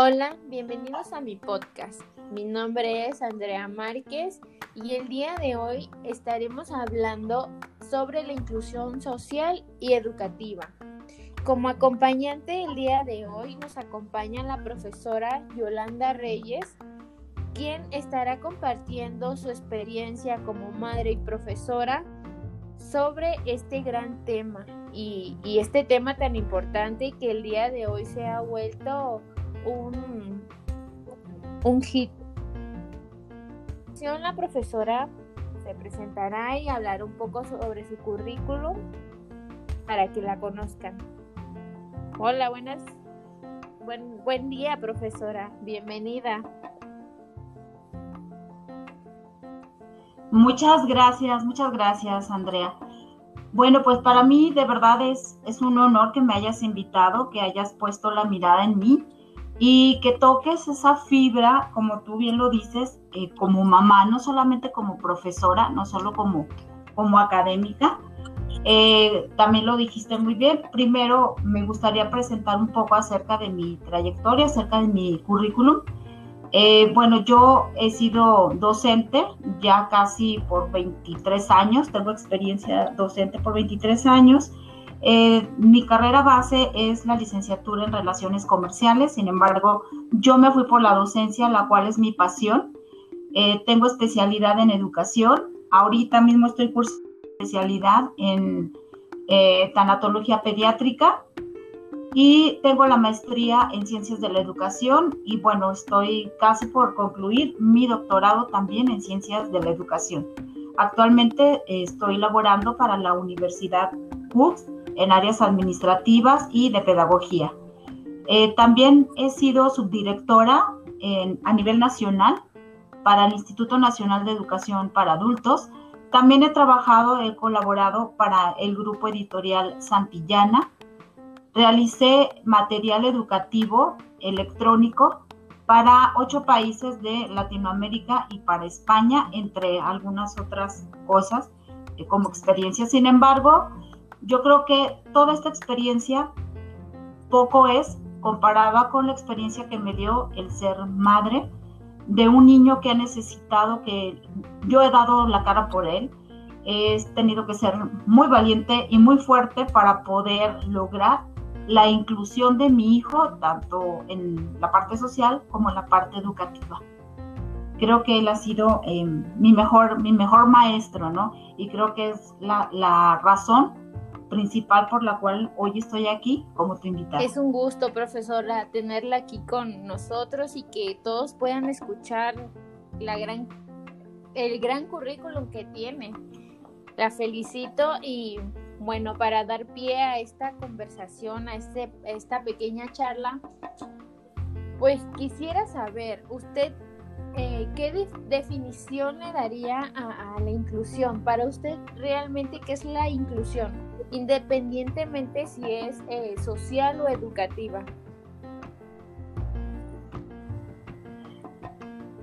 Hola, bienvenidos a mi podcast. Mi nombre es Andrea Márquez y el día de hoy estaremos hablando sobre la inclusión social y educativa. Como acompañante el día de hoy nos acompaña la profesora Yolanda Reyes, quien estará compartiendo su experiencia como madre y profesora sobre este gran tema y, este tema tan importante que el día de hoy se ha vuelto un, un hit. La profesora se presentará y hablará un poco sobre su currículum para que la conozcan. Hola, buenas. Buen, buen día, profesora. Bienvenida. Muchas gracias, muchas gracias, Andrea. Bueno, pues para mí de verdad es, es un honor que me hayas invitado, que hayas puesto la mirada en mí y que toques esa fibra, como tú bien lo dices, eh, como mamá, no solamente como profesora, no solo como, como académica. Eh, también lo dijiste muy bien. Primero me gustaría presentar un poco acerca de mi trayectoria, acerca de mi currículum. Eh, bueno, yo he sido docente ya casi por 23 años, tengo experiencia docente por 23 años. Eh, mi carrera base es la licenciatura en relaciones comerciales, sin embargo, yo me fui por la docencia, la cual es mi pasión. Eh, tengo especialidad en educación, ahorita mismo estoy cursando especialidad en tanatología pediátrica y tengo la maestría en ciencias de la educación y bueno, estoy casi por concluir mi doctorado también en ciencias de la educación. Actualmente eh, estoy laborando para la Universidad Cooks en áreas administrativas y de pedagogía. Eh, también he sido subdirectora a nivel nacional para el Instituto Nacional de Educación para Adultos. También he trabajado, he colaborado para el grupo editorial Santillana Realicé material educativo electrónico para ocho países de Latinoamérica y para España, entre algunas otras cosas eh, como experiencia. Sin embargo, yo creo que toda esta experiencia poco es comparada con la experiencia que me dio el ser madre de un niño que ha necesitado que yo he dado la cara por él. He tenido que ser muy valiente y muy fuerte para poder lograr la inclusión de mi hijo, tanto en la parte social como en la parte educativa. Creo que él ha sido eh, mi, mejor, mi mejor maestro, ¿no? Y creo que es la, la razón principal por la cual hoy estoy aquí como tu invitada. Es un gusto, profesora, tenerla aquí con nosotros y que todos puedan escuchar la gran, el gran currículum que tiene. La felicito y bueno, para dar pie a esta conversación, a, este, esta pequeña charla, pues quisiera saber, usted, eh, ¿qué definición le daría a, la inclusión? Para usted, realmente, ¿qué es la inclusión? Independientemente si es eh, social o educativa.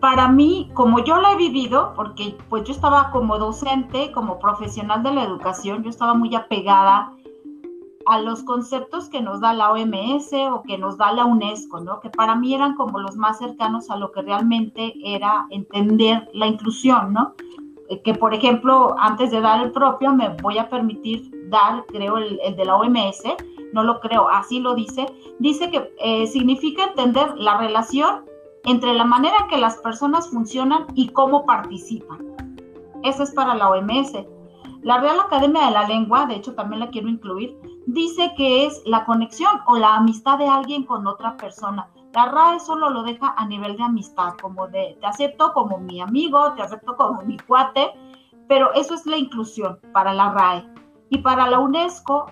para mí, como yo la he vivido, porque pues yo estaba como docente, como profesional de la educación, yo estaba muy apegada a los conceptos que nos da la OMS o que nos da la UNESCO, ¿no? Que para mí eran como los más cercanos a lo que realmente era entender la inclusión, ¿no? Eh, que por ejemplo, antes de dar el propio, me voy a permitir dar, creo, el, de la OMS, no lo creo, así lo dice, dice que eh, significa entender la relación entre la manera que las personas funcionan y cómo participan. Eso es para la OMS. La Real Academia de la Lengua, de hecho también la quiero incluir, dice que es la conexión o la amistad de alguien con otra persona. La RAE solo lo deja a nivel de amistad, como de te acepto como mi amigo, te acepto como mi cuate, pero eso es la inclusión para la RAE. Y para la UNESCO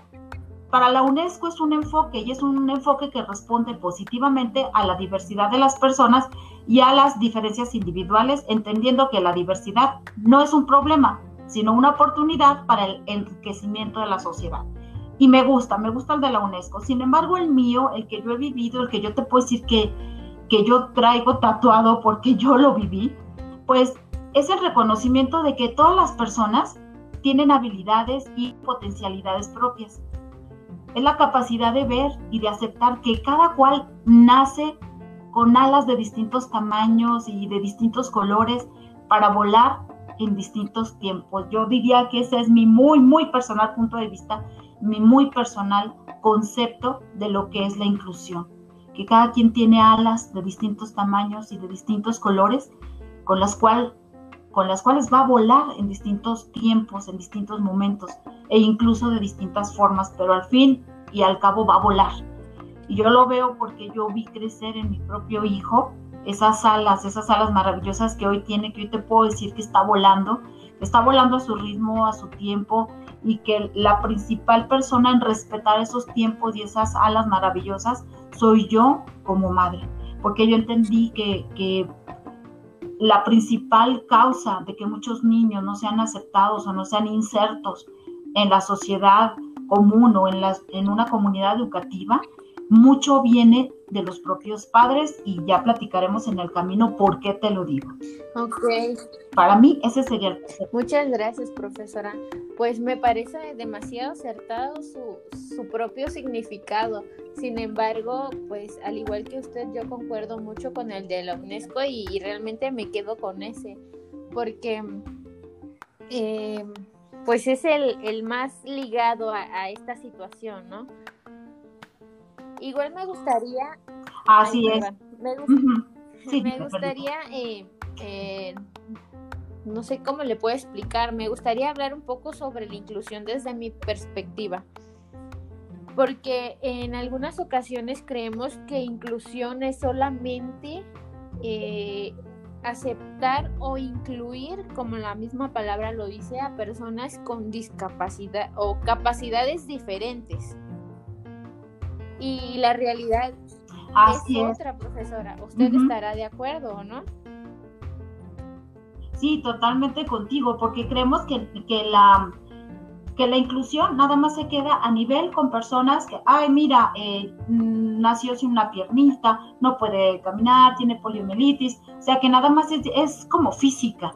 para la UNESCO es un enfoque y es un enfoque que responde positivamente a la diversidad de las personas y a las diferencias individuales, entendiendo que la diversidad no es un problema, sino una oportunidad para el enriquecimiento de la sociedad. Y me gusta, me gusta el de la UNESCO. Sin embargo, el mío, el que yo he vivido, el que yo te puedo decir que, que yo traigo tatuado porque yo lo viví, pues es el reconocimiento de que todas las personas tienen habilidades y potencialidades propias es la capacidad de ver y de aceptar que cada cual nace con alas de distintos tamaños y de distintos colores para volar en distintos tiempos. Yo diría que ese es mi muy, muy personal punto de vista, mi muy personal concepto de lo que es la inclusión. Que cada quien tiene alas de distintos tamaños y de distintos colores con las, cual, con las cuales va a volar en distintos tiempos, en distintos momentos e incluso de distintas formas, pero al fin y al cabo va a volar. Y yo lo veo porque yo vi crecer en mi propio hijo esas alas, esas alas maravillosas que hoy tiene, que hoy te puedo decir que está volando, está volando a su ritmo, a su tiempo, y que la principal persona en respetar esos tiempos y esas alas maravillosas soy yo como madre, porque yo entendí que, que la principal causa de que muchos niños no sean aceptados o no sean insertos en la sociedad común o en, en una comunidad educativa mucho viene de los propios padres y ya platicaremos en el camino por qué te lo digo. Ok. Para mí ese sería el... Muchas gracias, profesora. Pues me parece demasiado acertado su, su propio significado. Sin embargo, pues al igual que usted, yo concuerdo mucho con el de la UNESCO y, realmente me quedo con ese, porque eh, pues es el, el más ligado a, a esta situación, ¿no? Igual me gustaría. Así es. Me, gustaría, eh, eh, no sé cómo le puedo explicar, me gustaría hablar un poco sobre la inclusión desde mi perspectiva. Porque en algunas ocasiones creemos que inclusión es solamente eh, aceptar o incluir, como la misma palabra lo dice, a personas con discapacidad o capacidades diferentes. Y la realidad es, otra, profesora. ¿Usted estará de acuerdo o no? Sí, totalmente contigo, porque creemos que, que, la, que la inclusión nada más se queda a nivel con personas que, ay, mira, eh, mm, nació sin una piernita, no puede caminar, tiene poliomielitis, o sea que nada más es, es como física.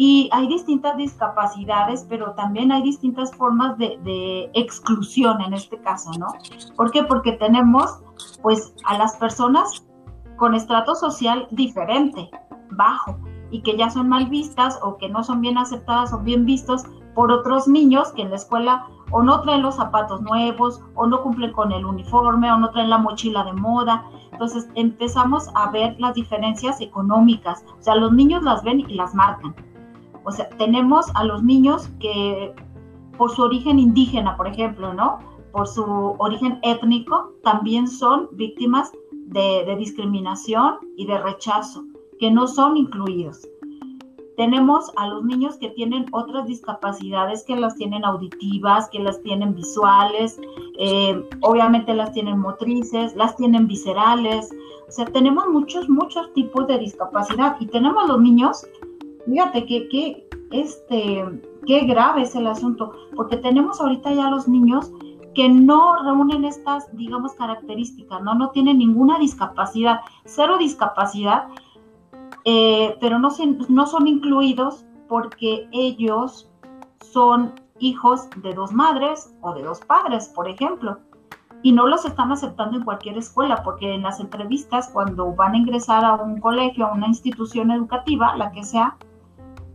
Y hay distintas discapacidades, pero también hay distintas formas de, exclusión en este caso, ¿no? ¿Por qué? Porque tenemos, pues, a las personas con estrato social diferente, bajo, y que ya son mal vistas o que no son bien aceptadas o bien vistos por otros niños que en la escuela o no traen los zapatos nuevos o no cumplen con el uniforme o no traen la mochila de moda. Entonces empezamos a ver las diferencias económicas. O sea, los niños las ven y las marcan. O sea, tenemos a los niños que por su origen indígena, por ejemplo, ¿no? Por su origen étnico, también son víctimas de, discriminación y de rechazo, que no son incluidos. Tenemos a los niños que tienen otras discapacidades, que las tienen auditivas, que las tienen visuales, eh, obviamente las tienen motrices, las tienen viscerales. O sea, tenemos muchos, muchos tipos de discapacidad y tenemos los niños Fíjate que, este, qué grave es el asunto, porque tenemos ahorita ya los niños que no reúnen estas, digamos, características, ¿no? No tienen ninguna discapacidad, cero discapacidad, eh, pero no, no son incluidos porque ellos son hijos de dos madres o de dos padres, por ejemplo, y no los están aceptando en cualquier escuela, porque en las entrevistas, cuando van a ingresar a un colegio, a una institución educativa, la que sea,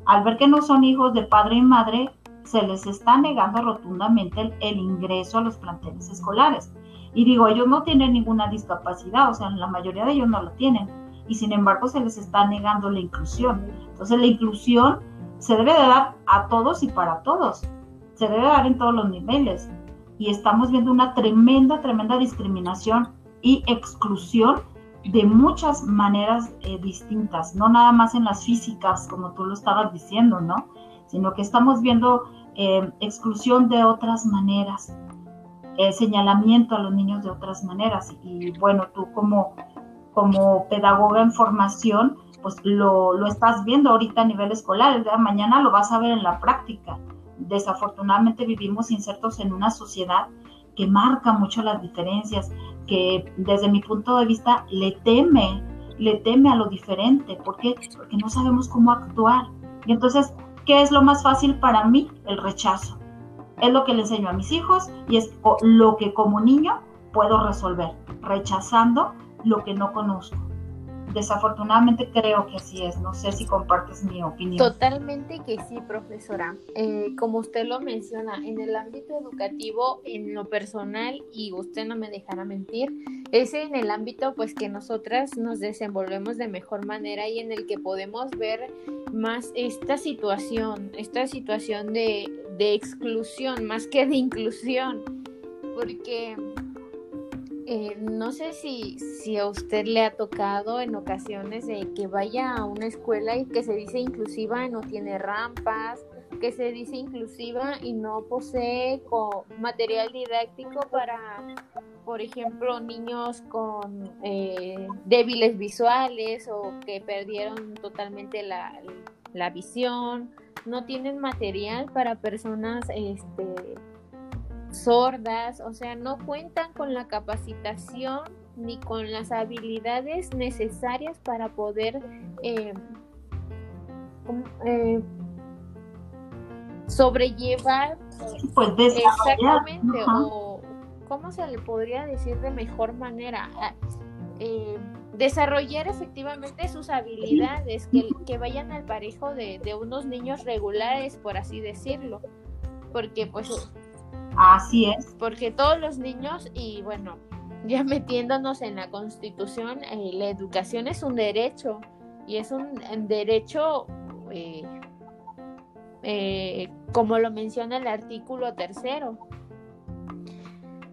al ver que no son hijos de padre y madre, se les está negando rotundamente el, ingreso a los planteles escolares. Y digo, ellos no tienen ninguna discapacidad, o sea, la mayoría de ellos no lo tienen. Y sin embargo se les está negando la inclusión. Entonces la inclusión se debe de dar a todos y para todos. Se debe dar en todos los niveles. Y estamos viendo una tremenda, tremenda discriminación y exclusión de muchas maneras eh, distintas, no nada más en las físicas, como tú lo estabas diciendo, ¿no? Sino que estamos viendo eh, exclusión de otras maneras, eh, señalamiento a los niños de otras maneras. Y bueno, tú como, como pedagoga en formación, pues lo, lo estás viendo ahorita a nivel escolar, mañana lo vas a ver en la práctica. Desafortunadamente vivimos insertos en una sociedad que marca mucho las diferencias, que desde mi punto de vista le teme, le teme a lo diferente. ¿Por qué? Porque no sabemos cómo actuar. Y entonces, ¿qué es lo más fácil para mí? El rechazo. Es lo que le enseño a mis hijos y es lo que como niño puedo resolver, rechazando lo que no conozco. Desafortunadamente creo que así es. No sé si compartes mi opinión. Totalmente que sí, profesora. Eh, como usted lo menciona, en el ámbito educativo, en lo personal, y usted no me dejará mentir, es en el ámbito pues que nosotras nos desenvolvemos de mejor manera y en el que podemos ver más esta situación, esta situación de, de exclusión más que de inclusión. Porque eh, no sé si, si a usted le ha tocado en ocasiones de que vaya a una escuela y que se dice inclusiva y no tiene rampas, que se dice inclusiva y no posee material didáctico para, por ejemplo, niños con eh, débiles visuales o que perdieron totalmente la, la visión, no tienen material para personas este, sordas, o sea, no cuentan con la capacitación ni con las habilidades necesarias para poder eh, eh, sobrellevar pues exactamente o cómo se le podría decir de mejor manera ah, eh, desarrollar efectivamente sus habilidades que, que vayan al parejo de, de unos niños regulares por así decirlo porque pues Así es. Porque todos los niños, y bueno, ya metiéndonos en la constitución, eh, la educación es un derecho y es un derecho, eh, eh, como lo menciona el artículo tercero.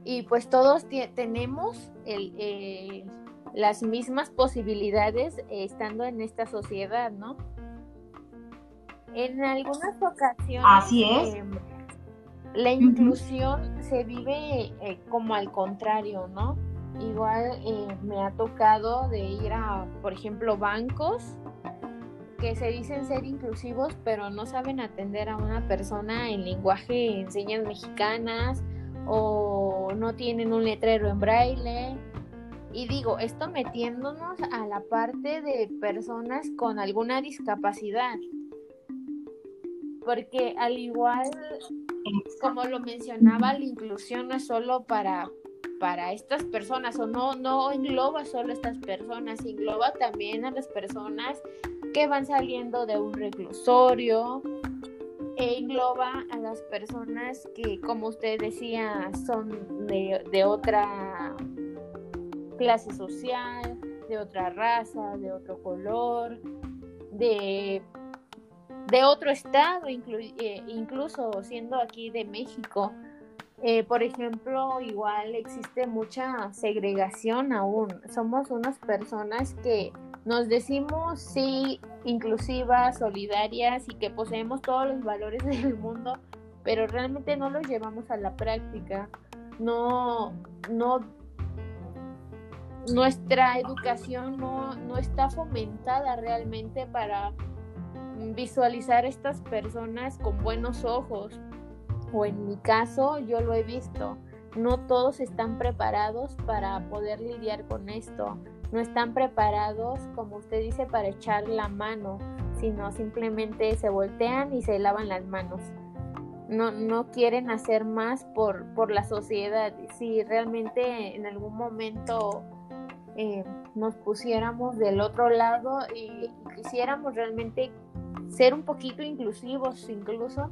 Y pues todos tenemos el, las mismas posibilidades estando en esta sociedad, ¿no? En algunas ocasiones. Así es em, la inclusión se vive eh, como al contrario, ¿no? Igual eh, me ha tocado de ir a, por ejemplo, bancos que se dicen ser inclusivos, pero no saben atender a una persona en lenguaje en señas mexicanas o no tienen un letrero en braille. Y digo, esto metiéndonos a la parte de personas con alguna discapacidad. Porque al igual como lo mencionaba, la inclusión no es solo para, para estas personas o no, no engloba solo estas personas, engloba también a las personas que van saliendo de un reclusorio, e engloba a las personas que, como usted decía, son de, de otra clase social, de otra raza, de otro color, de de otro estado, eh, incluso siendo aquí de México. Eh, por ejemplo, igual existe mucha segregación aún. Somos unas personas que nos decimos sí inclusivas, solidarias y que poseemos todos los valores del mundo, pero realmente no los llevamos a la práctica. No, no, nuestra educación no, no está fomentada realmente para visualizar estas personas con buenos ojos. O en mi caso, yo lo he visto. No todos están preparados para poder lidiar con esto. No están preparados, como usted dice, para echar la mano, sino simplemente se voltean y se lavan las manos. No, no quieren hacer más por, por la sociedad. Si realmente en algún momento eh, nos pusiéramos del otro lado y quisiéramos realmente ser un poquito inclusivos incluso,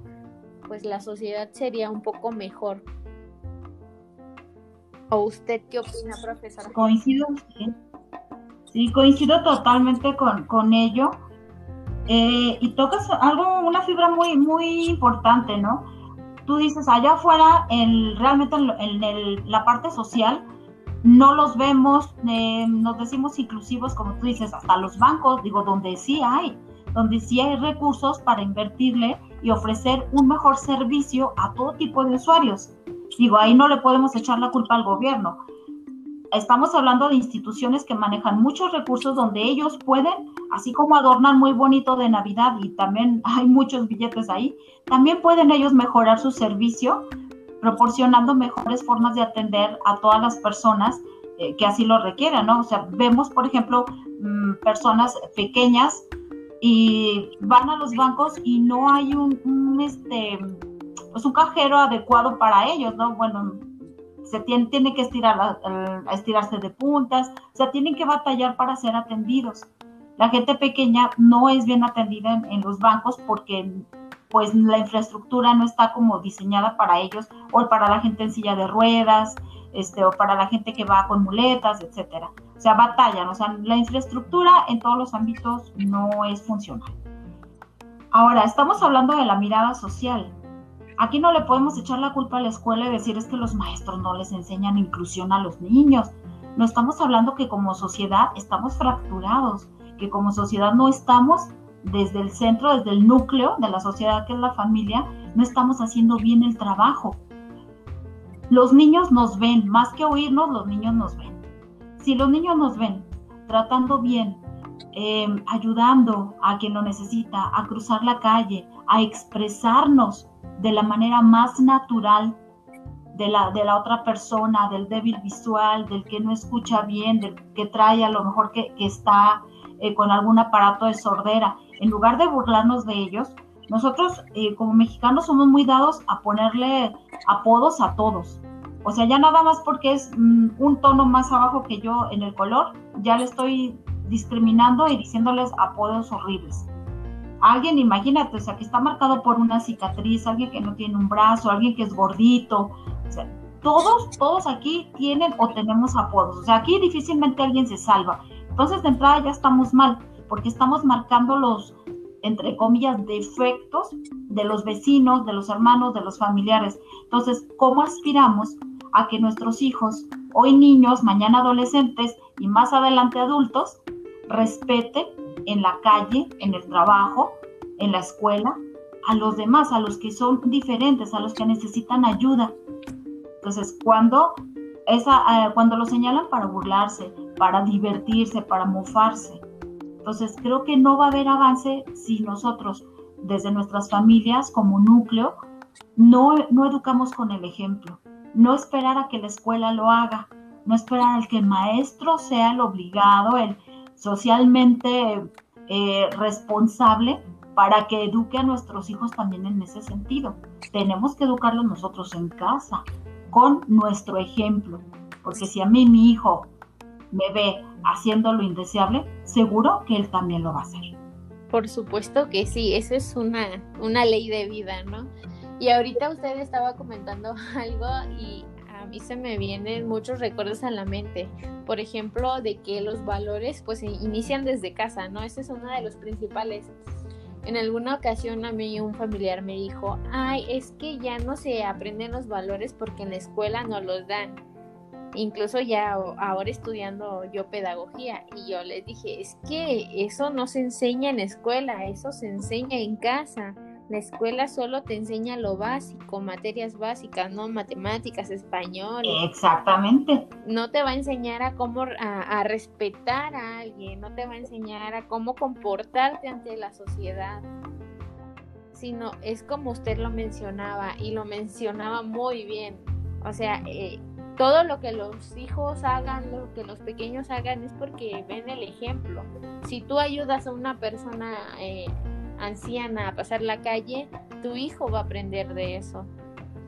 pues la sociedad sería un poco mejor. ¿O usted qué opina, profesora? Coincido, sí, coincido totalmente con, ello. Eh, y tocas algo, una fibra muy, muy importante, ¿no? Tú dices, allá afuera, en, realmente en, la parte social, no los vemos, eh, nos decimos inclusivos, como tú dices, hasta los bancos, digo, donde sí hay donde sí hay recursos para invertirle y ofrecer un mejor servicio a todo tipo de usuarios. Digo, ahí no le podemos echar la culpa al gobierno. Estamos hablando de instituciones que manejan muchos recursos donde ellos pueden, así como adornar muy bonito de Navidad y también hay muchos billetes ahí, también pueden ellos mejorar su servicio proporcionando mejores formas de atender a todas las personas eh, que así lo requieran, ¿no? O sea, vemos, por ejemplo, mm, personas pequeñas y van a los bancos y no hay un, este pues un cajero adecuado para ellos, ¿no? Bueno, se tiene, tiene que estirar, estirarse de puntas, o sea, tienen que batallar para ser atendidos. La gente pequeña no es bien atendida en, los bancos porque pues la infraestructura no está como diseñada para ellos o para la gente en silla de ruedas, este, o para la gente que va con muletas, etcétera. O sea, batallan, o sea, la infraestructura en todos los ámbitos no es funcional. Ahora, estamos hablando de la mirada social. Aquí no le podemos echar la culpa a la escuela y decir es que los maestros no les enseñan inclusión a los niños. No estamos hablando que como sociedad estamos fracturados, que como sociedad no estamos desde el centro, desde el núcleo de la sociedad que es la familia, no estamos haciendo bien el trabajo. Los niños nos ven, más que oírnos, los niños nos ven. Si los niños nos ven tratando bien, em, ayudando a quien lo necesita, a cruzar la calle, a expresarnos de la manera más natural de la, de la otra persona, del débil visual, del que no escucha bien, del que trae a lo mejor que, está eh, con algún aparato de sordera. En lugar de burlarnos de ellos, nosotros eh, como mexicanos somos muy dados a ponerle apodos a todos. O sea, ya nada más porque es mm, un tono más abajo que yo en el color, ya le estoy discriminando y diciéndoles apodos horribles alguien, imagínate, o sea, que está marcado por una cicatriz, alguien que no tiene un brazo, alguien que es gordito, o sea, todos, todos aquí tienen o tenemos apodos, o sea, aquí difícilmente alguien se salva. Entonces, de entrada ya estamos mal, porque estamos marcando los, entre comillas, defectos de los vecinos, de los hermanos, de los familiares. Entonces, ¿cómo aspiramos a que nuestros hijos, hoy niños, mañana adolescentes y más adelante adultos, respeten en la calle, en el trabajo, en la escuela, a los demás, a los que son diferentes, a los que necesitan ayuda. Entonces, cuando, esa, eh, cuando lo señalan para burlarse, para divertirse, para mofarse, entonces creo que no va a haber avance si nosotros, desde nuestras familias como núcleo, no, no educamos con el ejemplo, no esperar a que la escuela lo haga, no esperar a que el maestro sea el obligado, el, socialmente eh, responsable para que eduque a nuestros hijos también en ese sentido. Tenemos que educarlos nosotros en casa, con nuestro ejemplo, porque si a mí mi hijo me ve haciendo lo indeseable, seguro que él también lo va a hacer. Por supuesto que sí, esa es una, una ley de vida, ¿no? Y ahorita usted estaba comentando algo y mí se me vienen muchos recuerdos a la mente. Por ejemplo, de que los valores pues inician desde casa, ¿no? Ese es uno de los principales. En alguna ocasión a mí un familiar me dijo, ay, es que ya no se aprenden los valores porque en la escuela no los dan. Incluso ya ahora estudiando yo pedagogía y yo les dije, es que eso no se enseña en la escuela, eso se enseña en casa. La escuela solo te enseña lo básico, materias básicas, ¿no? Matemáticas, español. Exactamente. No te va a enseñar a cómo a, respetar a alguien, no te va a enseñar a cómo comportarte ante la sociedad. Sino es como usted lo mencionaba y lo mencionaba muy bien. O sea, eh, todo lo que los hijos hagan, lo que los pequeños hagan es porque ven el ejemplo. Si tú ayudas a una persona eh, anciana a pasar la calle, tu hijo va a aprender de eso.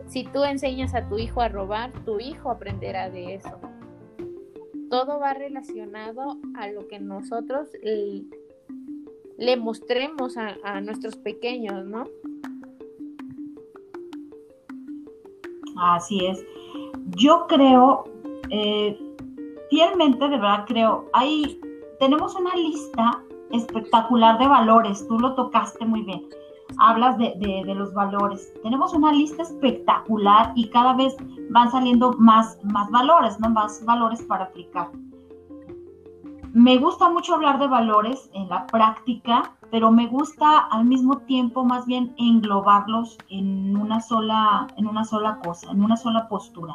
Si tú enseñas a tu hijo a robar, tu hijo aprenderá de eso. Todo va relacionado a lo que nosotros le, mostremos a, nuestros pequeños, ¿no? Así es. Yo creo, eh, fielmente, de verdad creo, hay, tenemos una lista espectacular de valores, tú lo tocaste muy bien. Hablas de, los valores. Tenemos una lista espectacular y cada vez van saliendo más, más valores. Más valores para aplicar. Me gusta mucho hablar de valores en la práctica, pero me gusta al mismo tiempo más bien englobarlos en una sola, en una sola cosa, en una sola postura.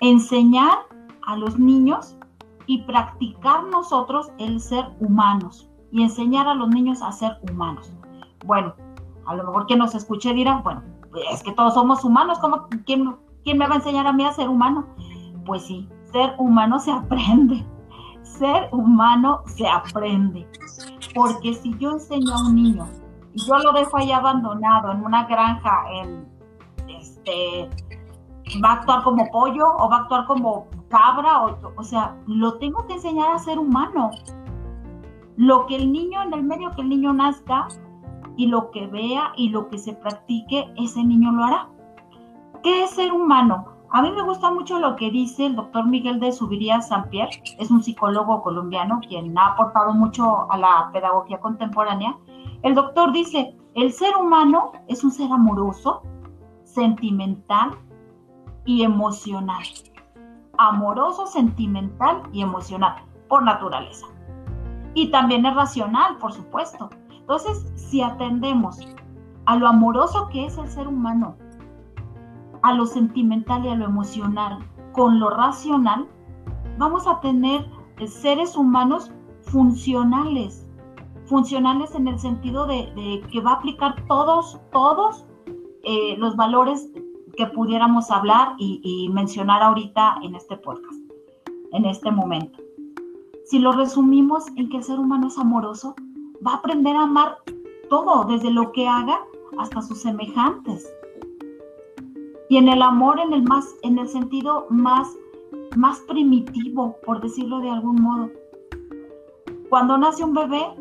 Enseñar a los niños y practicar nosotros el ser humanos y enseñar a los niños a ser humanos. Bueno, a lo mejor quien nos escuche dirá, bueno, es que todos somos humanos, ¿cómo, quién, ¿quién me va a enseñar a mí a ser humano? Pues sí, ser humano se aprende, ser humano se aprende, porque si yo enseño a un niño y yo lo dejo ahí abandonado en una granja, en, este, va a actuar como pollo o va a actuar como cabra, o, o sea, lo tengo que enseñar a ser humano. Lo que el niño, en el medio que el niño nazca, y lo que vea y lo que se practique, ese niño lo hará. ¿Qué es ser humano? A mí me gusta mucho lo que dice el doctor Miguel de Subiría Sampier, es un psicólogo colombiano quien ha aportado mucho a la pedagogía contemporánea. El doctor dice, el ser humano es un ser amoroso, sentimental y emocional. Amoroso, sentimental y emocional, por naturaleza. Y también es racional, por supuesto. Entonces, si atendemos a lo amoroso que es el ser humano, a lo sentimental y a lo emocional con lo racional, vamos a tener seres humanos funcionales, funcionales en el sentido de, que va a aplicar todos, todos eh, los valores que pudiéramos hablar y, y mencionar ahorita en este podcast, en este momento. Si lo resumimos en que el ser humano es amoroso, va a aprender a amar todo, desde lo que haga hasta sus semejantes. Y en el amor, en el más, en el sentido más, más primitivo, por decirlo de algún modo. Cuando nace un bebé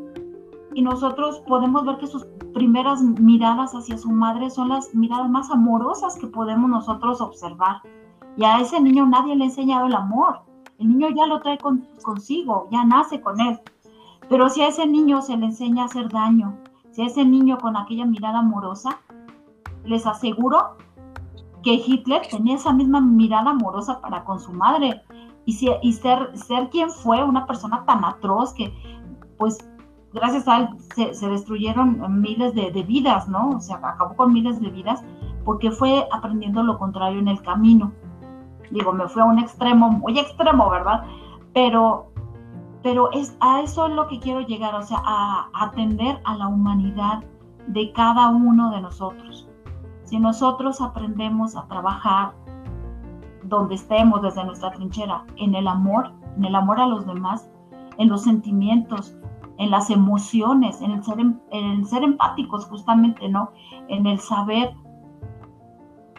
y nosotros podemos ver que sus primeras miradas hacia su madre son las miradas más amorosas que podemos nosotros observar. Y a ese niño nadie le ha enseñado el amor. El niño ya lo trae consigo, ya nace con él. Pero si a ese niño se le enseña a hacer daño, si a ese niño con aquella mirada amorosa, les aseguro que Hitler tenía esa misma mirada amorosa para con su madre. Y, ser, ser quien fue una persona tan atroz que, pues, gracias a él se, destruyeron miles de, vidas, ¿no? O sea, acabó con miles de vidas porque fue aprendiendo lo contrario en el camino. Digo, me fue a un extremo, muy extremo, ¿verdad? Pero pero es, a eso es lo que quiero llegar, o sea, a, atender a la humanidad de cada uno de nosotros. Si nosotros aprendemos a trabajar donde estemos, desde nuestra trinchera, en el amor, en el amor a los demás, en los sentimientos, en las emociones, en el ser, em, en el ser empáticos justamente, ¿no? En el saber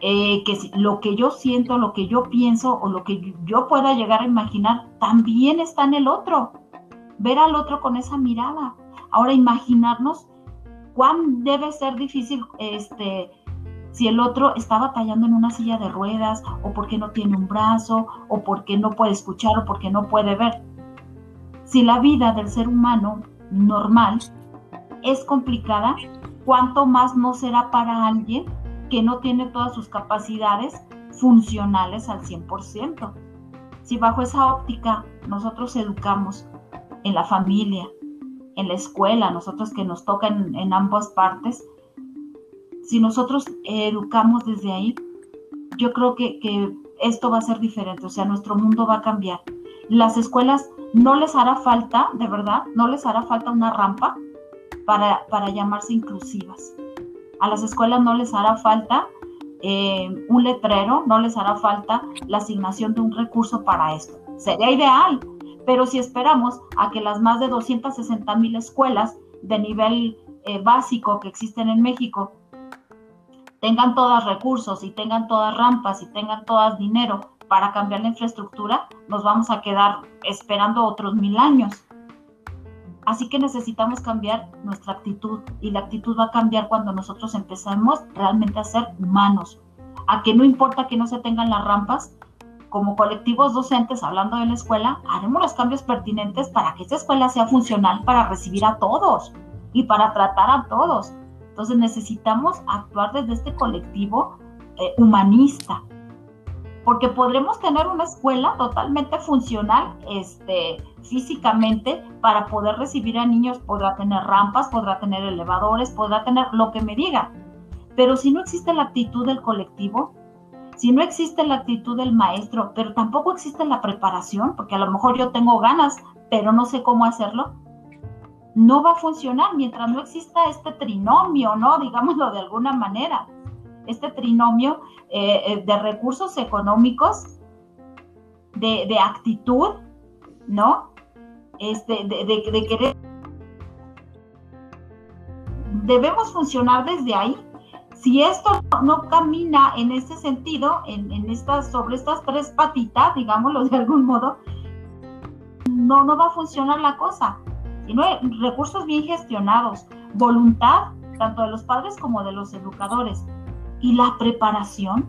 eh, que lo que yo siento, lo que yo pienso o lo que yo pueda llegar a imaginar también está en el otro. Ver al otro con esa mirada. Ahora imaginarnos cuán debe ser difícil este si el otro está batallando en una silla de ruedas o porque no tiene un brazo o porque no puede escuchar o porque no puede ver. Si la vida del ser humano normal es complicada, ¿cuánto más no será para alguien que no tiene todas sus capacidades funcionales al 100%. Si bajo esa óptica nosotros educamos en la familia, en la escuela, nosotros que nos tocan en, ambas partes, si nosotros educamos desde ahí, yo creo que, que esto va a ser diferente, o sea, nuestro mundo va a cambiar. Las escuelas no les hará falta, de verdad, no les hará falta una rampa para, para llamarse inclusivas a las escuelas no les hará falta eh, un letrero, no les hará falta la asignación de un recurso para esto. Sería ideal, pero si esperamos a que las más de 260 mil escuelas de nivel eh, básico que existen en México tengan todas recursos y tengan todas rampas y tengan todas dinero para cambiar la infraestructura, nos vamos a quedar esperando otros mil años. Así que necesitamos cambiar nuestra actitud y la actitud va a cambiar cuando nosotros empezamos realmente a ser humanos, a que no importa que no se tengan las rampas, como colectivos docentes hablando de la escuela, haremos los cambios pertinentes para que esta escuela sea funcional para recibir a todos y para tratar a todos. Entonces necesitamos actuar desde este colectivo eh, humanista, porque podremos tener una escuela totalmente funcional este, físicamente para poder recibir a niños, podrá tener rampas, podrá tener elevadores, podrá tener lo que me diga. Pero si no existe la actitud del colectivo, si no existe la actitud del maestro, pero tampoco existe la preparación, porque a lo mejor yo tengo ganas, pero no sé cómo hacerlo, no va a funcionar mientras no exista este trinomio, ¿no? Digámoslo de alguna manera este trinomio eh, eh, de recursos económicos, de, actitud, ¿no? Este, de, querer. Debemos funcionar desde ahí. Si esto no camina en ese sentido, en, estas, sobre estas tres patitas, digámoslo de algún modo, no, no va a funcionar la cosa. Si no hay recursos bien gestionados, voluntad, tanto de los padres como de los educadores, y la preparación,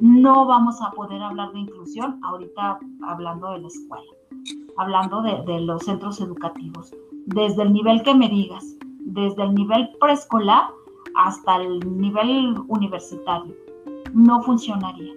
no vamos a poder hablar de inclusión ahorita hablando de la escuela, hablando de, los centros educativos, desde el nivel que me digas, desde el nivel preescolar hasta el nivel universitario. No funcionaría.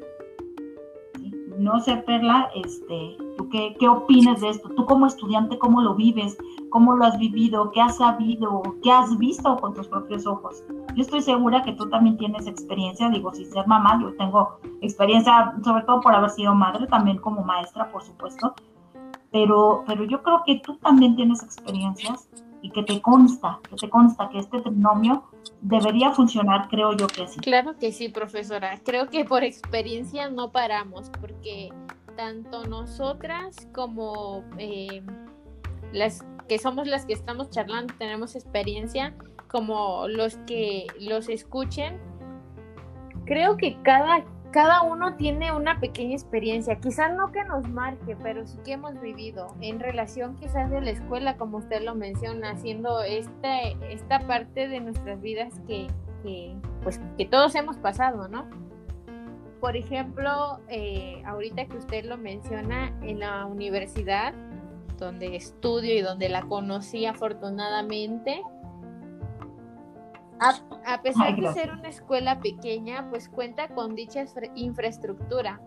No sé, Perla, este, ¿tú qué, qué opinas de esto? Tú como estudiante, ¿cómo lo vives? ¿Cómo lo has vivido? ¿Qué has sabido? ¿Qué has visto con tus propios ojos? Yo estoy segura que tú también tienes experiencia, digo, sin ser mamá, yo tengo experiencia, sobre todo por haber sido madre, también como maestra, por supuesto, pero, pero yo creo que tú también tienes experiencias y que te consta, que te consta que este trinomio debería funcionar, creo yo que sí. Claro que sí, profesora. Creo que por experiencia no paramos, porque tanto nosotras como eh, las que somos las que estamos charlando tenemos experiencia, como los que los escuchen. Creo que cada cada uno tiene una pequeña experiencia, quizás no que nos marque, pero sí que hemos vivido en relación quizás de la escuela, como usted lo menciona, haciendo esta, esta parte de nuestras vidas que, pues, que todos hemos pasado, ¿no? Por ejemplo, eh, ahorita que usted lo menciona, en la universidad, donde estudio y donde la conocí afortunadamente, a, pesar de ser una escuela pequeña, pues cuenta con dicha infraestructura.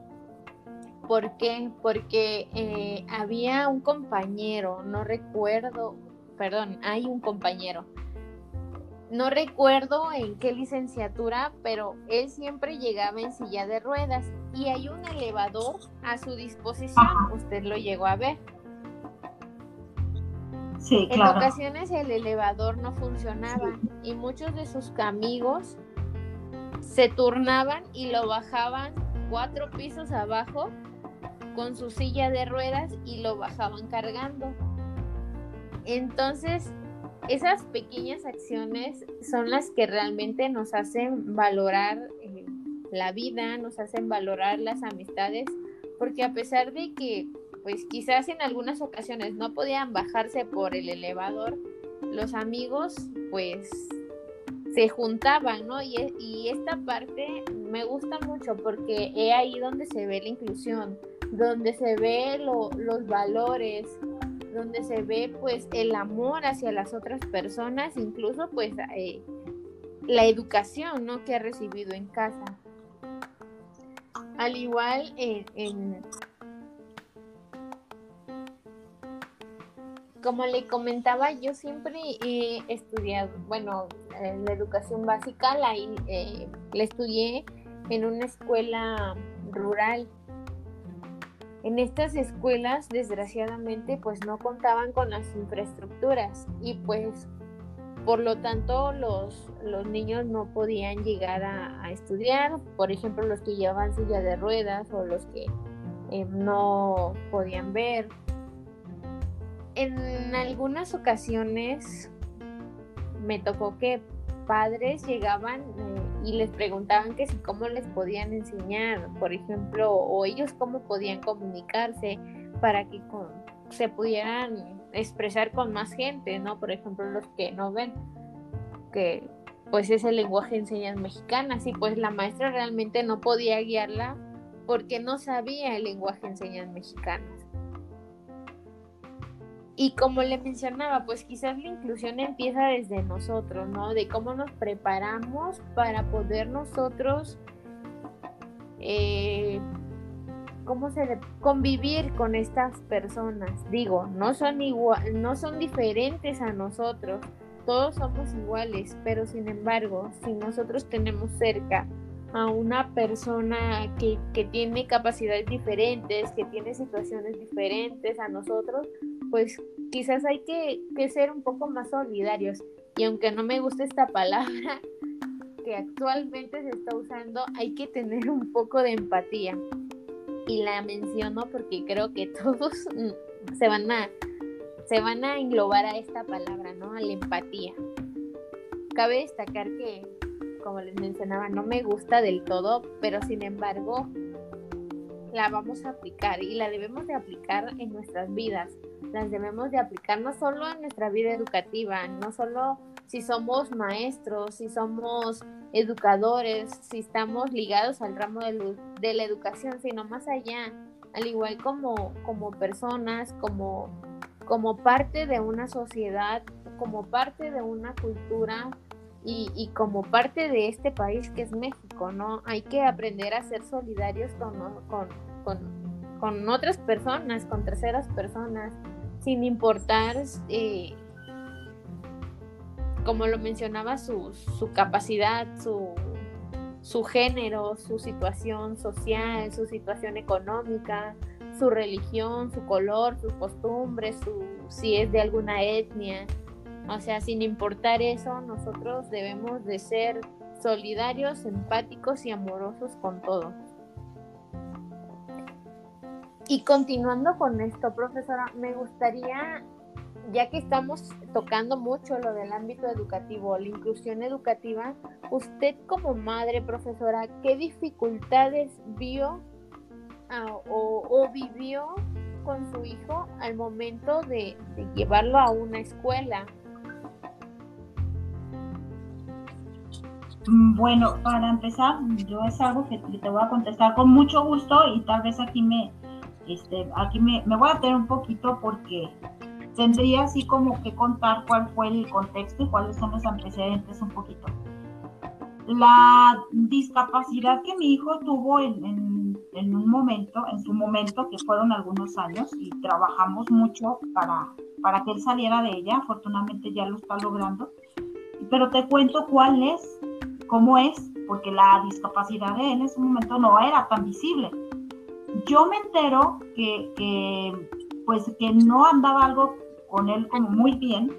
¿Por qué? Porque eh, había un compañero, no recuerdo, perdón, hay un compañero. No recuerdo en qué licenciatura, pero él siempre llegaba en silla de ruedas y hay un elevador a su disposición. Usted lo llegó a ver en ocasiones el elevador no funcionaba y muchos de sus amigos se turnaban y lo bajaban cuatro pisos abajo con su silla de ruedas y lo bajaban cargando. Entonces, esas pequeñas acciones son las que realmente nos hacen valorar eh, la vida, nos hacen valorar las amistades, porque a pesar de que pues quizás en algunas ocasiones no podían bajarse por el elevador, los amigos pues se juntaban, ¿no? Y, y esta parte me gusta mucho porque es ahí donde se ve la inclusión, donde se ve los valores, donde se ve pues el amor hacia las otras personas, incluso pues eh, la educación, ¿no? Que ha recibido en casa. Al igual en como le comentaba, yo siempre he estudiado, bueno, la educación básica la, eh, la estudié en una escuela rural. En estas escuelas, desgraciadamente, pues no contaban con las infraestructuras y pues por lo tanto los, los niños no podían llegar a, estudiar, por ejemplo los que llevaban silla de ruedas o los que eh, no podían ver en algunas ocasiones me tocó que padres llegaban eh, y les preguntaban que si cómo les podían enseñar, por ejemplo, o ellos cómo podían comunicarse para que se pudieran expresar con más gente, ¿no? Por ejemplo, los que no ven, que pues es el lenguaje de señas mexicanas y pues la maestra realmente no podía guiarla porque no sabía el lenguaje de señas mexicanas. Y como le mencionaba, pues quizás la inclusión empieza desde nosotros, ¿no? De cómo nos preparamos para poder nosotros, eh, ¿cómo se convivir con estas personas? Digo, no son igual, no son diferentes a nosotros, todos somos iguales, pero sin embargo, si nosotros tenemos cerca a una persona que, que tiene capacidades diferentes, que tiene situaciones diferentes a nosotros, pues quizás hay que, ser un poco más solidarios. Y aunque no me gusta esta palabra que actualmente se está usando, hay que tener un poco de empatía. Y la menciono porque creo que todos se van a, se van a englobar a esta palabra, ¿no? A la empatía. Cabe destacar que como les mencionaba, no me gusta del todo, pero sin embargo la vamos a aplicar y la debemos de aplicar en nuestras vidas. Las debemos de aplicar no solo en nuestra vida educativa, no solo si somos maestros, si somos educadores, si estamos ligados al ramo de, la educación, sino más allá, al igual como, como personas, como, como parte de una sociedad, como parte de una cultura y, como parte de este país que es México, ¿no? Hay que aprender a ser solidarios con, con, con otras personas, con terceras personas, sin importar, eh, como lo mencionaba, su, su capacidad, su, género, su situación social, su situación económica, su religión, su color, sus costumbres, su, si es de alguna etnia. O sea, sin importar eso, nosotros debemos de ser solidarios, empáticos y amorosos con todo. Y continuando con esto, profesora, me gustaría, ya que estamos tocando mucho lo del ámbito educativo, la inclusión educativa, usted como madre, profesora, ¿qué dificultades vio ah, o, vivió con su hijo al momento de, llevarlo a una escuela? Mm, bueno, para empezar, yo es algo que te voy a contestar con mucho gusto y tal vez aquí me, este, aquí me, voy a tener un poquito porque tendría así como que contar cuál fue el contexto y cuáles son los antecedentes un poquito. La discapacidad que mi hijo tuvo en, en, un momento, en su momento, que fueron algunos años, y trabajamos mucho para, para que él saliera de ella, afortunadamente ya lo está logrando, pero te cuento cuál es, cómo es, porque la discapacidad de él en ese momento no era tan visible yo me entero que, pues que no andaba algo con él como muy bien,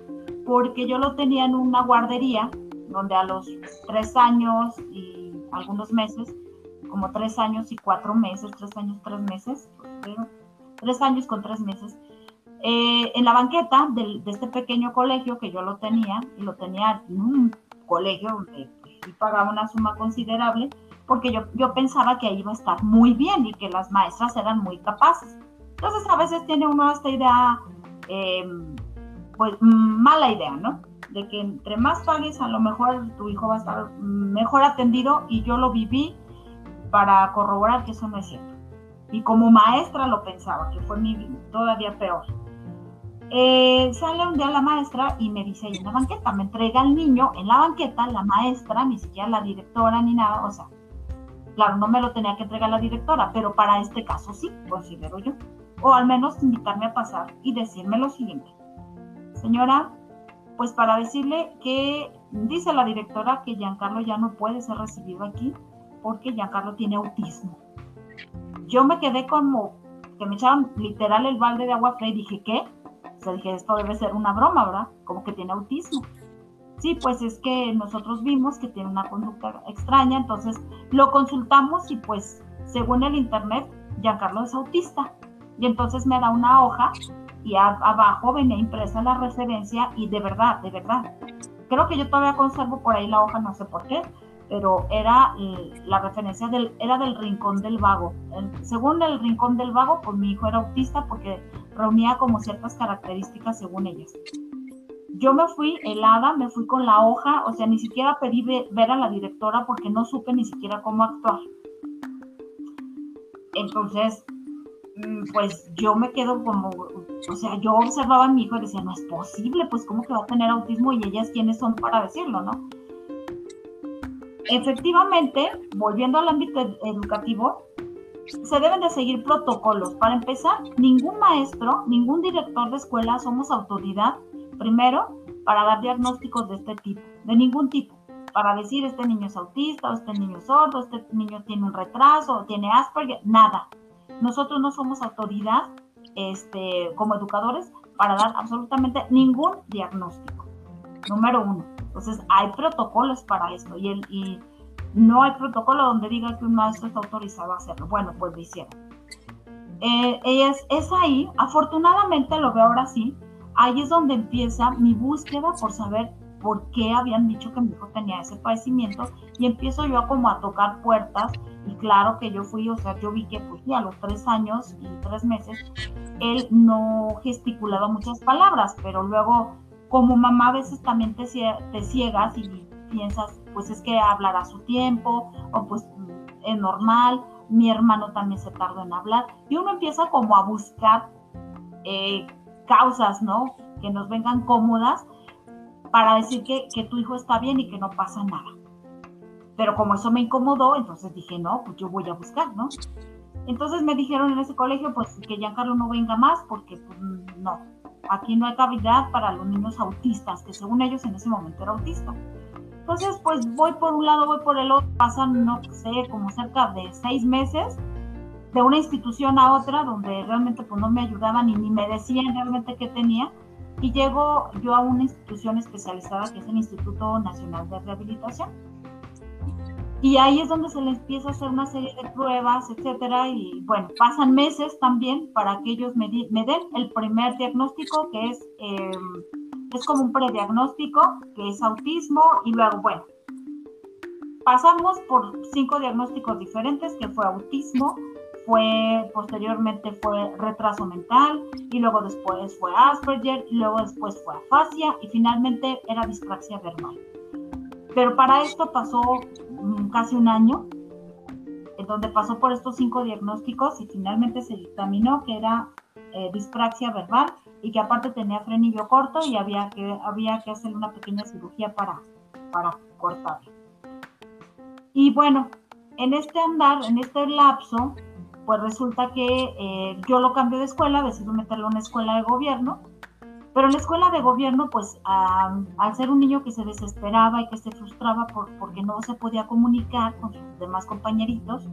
porque yo lo tenía en una guardería donde a los tres años y algunos meses, como tres años y cuatro meses, tres años, tres meses, tres años con tres meses, eh, en la banqueta de, este pequeño colegio que yo lo tenía, y lo tenía en un colegio donde pues, pagaba una suma considerable, porque yo, yo pensaba que ahí iba a estar muy bien y que las maestras eran muy capaces. Entonces a veces tiene uno esta idea, eh, pues mala idea, ¿no? De que entre más pagues a lo mejor tu hijo va a estar mejor atendido y yo lo viví para corroborar que eso no es cierto. Y como maestra lo pensaba, que fue mi, todavía peor. Eh, sale un día la maestra y me dice ahí en la banqueta, me entrega al niño en la banqueta, la maestra, ni siquiera la directora ni nada, o sea, Claro, no me lo tenía que entregar la directora, pero para este caso sí, considero yo. O al menos invitarme a pasar y decirme lo siguiente. Señora, pues para decirle que dice la directora que Giancarlo ya no puede ser recibido aquí porque Giancarlo tiene autismo. Yo me quedé como que me echaron literal el balde de agua fría y dije, ¿qué? O sea, dije, esto debe ser una broma, ¿verdad? Como que tiene autismo. Sí, pues es que nosotros vimos que tiene una conducta extraña, entonces lo consultamos y pues según el internet, Giancarlo es autista. Y entonces me da una hoja y abajo venía impresa la referencia y de verdad, de verdad. Creo que yo todavía conservo por ahí la hoja, no sé por qué, pero era la referencia del, era del Rincón del Vago. según el Rincón del Vago, pues mi hijo era autista porque reunía como ciertas características según ellas yo me fui helada, me fui con la hoja, o sea, ni siquiera pedí ver a la directora porque no supe ni siquiera cómo actuar. Entonces, mm, pues yo me quedo como, o sea, yo observaba a mi hijo y decía, no es posible, pues cómo que va a tener autismo y ellas quiénes son para decirlo, ¿no? Efectivamente, volviendo al ámbito educativo, se deben de seguir protocolos. Para empezar, ningún maestro, ningún director de escuela somos autoridad Primero, para dar diagnósticos de este tipo, de ningún tipo, para decir este niño es autista, o este niño es sordo, este niño tiene un retraso, o tiene Asperger, nada. Nosotros no somos autoridad este, como educadores para dar absolutamente ningún diagnóstico. Número uno. Entonces, hay protocolos para esto y, el, y no hay protocolo donde diga que un maestro está autorizado a hacerlo. Bueno, pues lo hicieron. Eh, es, es ahí, afortunadamente lo veo ahora sí, ahí es donde empieza mi búsqueda por saber por qué habían dicho que mi hijo tenía ese padecimiento y empiezo yo como a tocar puertas. Y claro que yo fui, o sea, yo vi que pues a los tres años y tres meses él no gesticulaba muchas palabras, pero luego como mamá a veces también te, ciegas y piensas, pues es que hablará su tiempo o pues es normal, mi hermano también se tardó en hablar. Y uno empieza como a buscar eh, causas, ¿no? Que nos vengan cómodas para decir que, que tu hijo está bien y que no pasa nada. Pero como eso me incomodó, entonces dije, no, pues yo voy a buscar, ¿no? Entonces me dijeron en ese colegio, pues que Giancarlo no venga más porque pues, no, aquí no hay cavidad para los niños autistas, que según ellos en ese momento era autista. Entonces, pues voy por un lado, voy por el otro, pasan, no sé, como cerca de seis meses de una institución a otra donde realmente pues no me ayudaban y ni me decían realmente qué tenía y llego yo a una institución especializada que es el Instituto Nacional de Rehabilitación. Y ahí es donde se le empieza a hacer una serie de pruebas, etcétera, y bueno, pasan meses también para que ellos me, me den el primer diagnóstico, que es, em, es como un prediagnóstico, que es autismo, y luego, bueno, pasamos por cinco diagnósticos diferentes, que fue autismo, fue posteriormente fue retraso mental y luego después fue Asperger y luego después fue afasia y finalmente era dispraxia verbal. Pero para esto pasó mm, casi un año, en donde pasó por estos cinco diagnósticos y finalmente se dictaminó que era eh, dispraxia verbal y que aparte tenía frenillo corto y había que, había que hacer una pequeña cirugía para, para cortarlo. Y bueno, en este andar, en este lapso, pues resulta que eh, yo lo cambio de escuela, decido meterlo en una escuela de gobierno, pero en la escuela de gobierno, pues al ser un niño que se desesperaba y que se frustraba por, porque no se podía comunicar con sus demás compañeritos,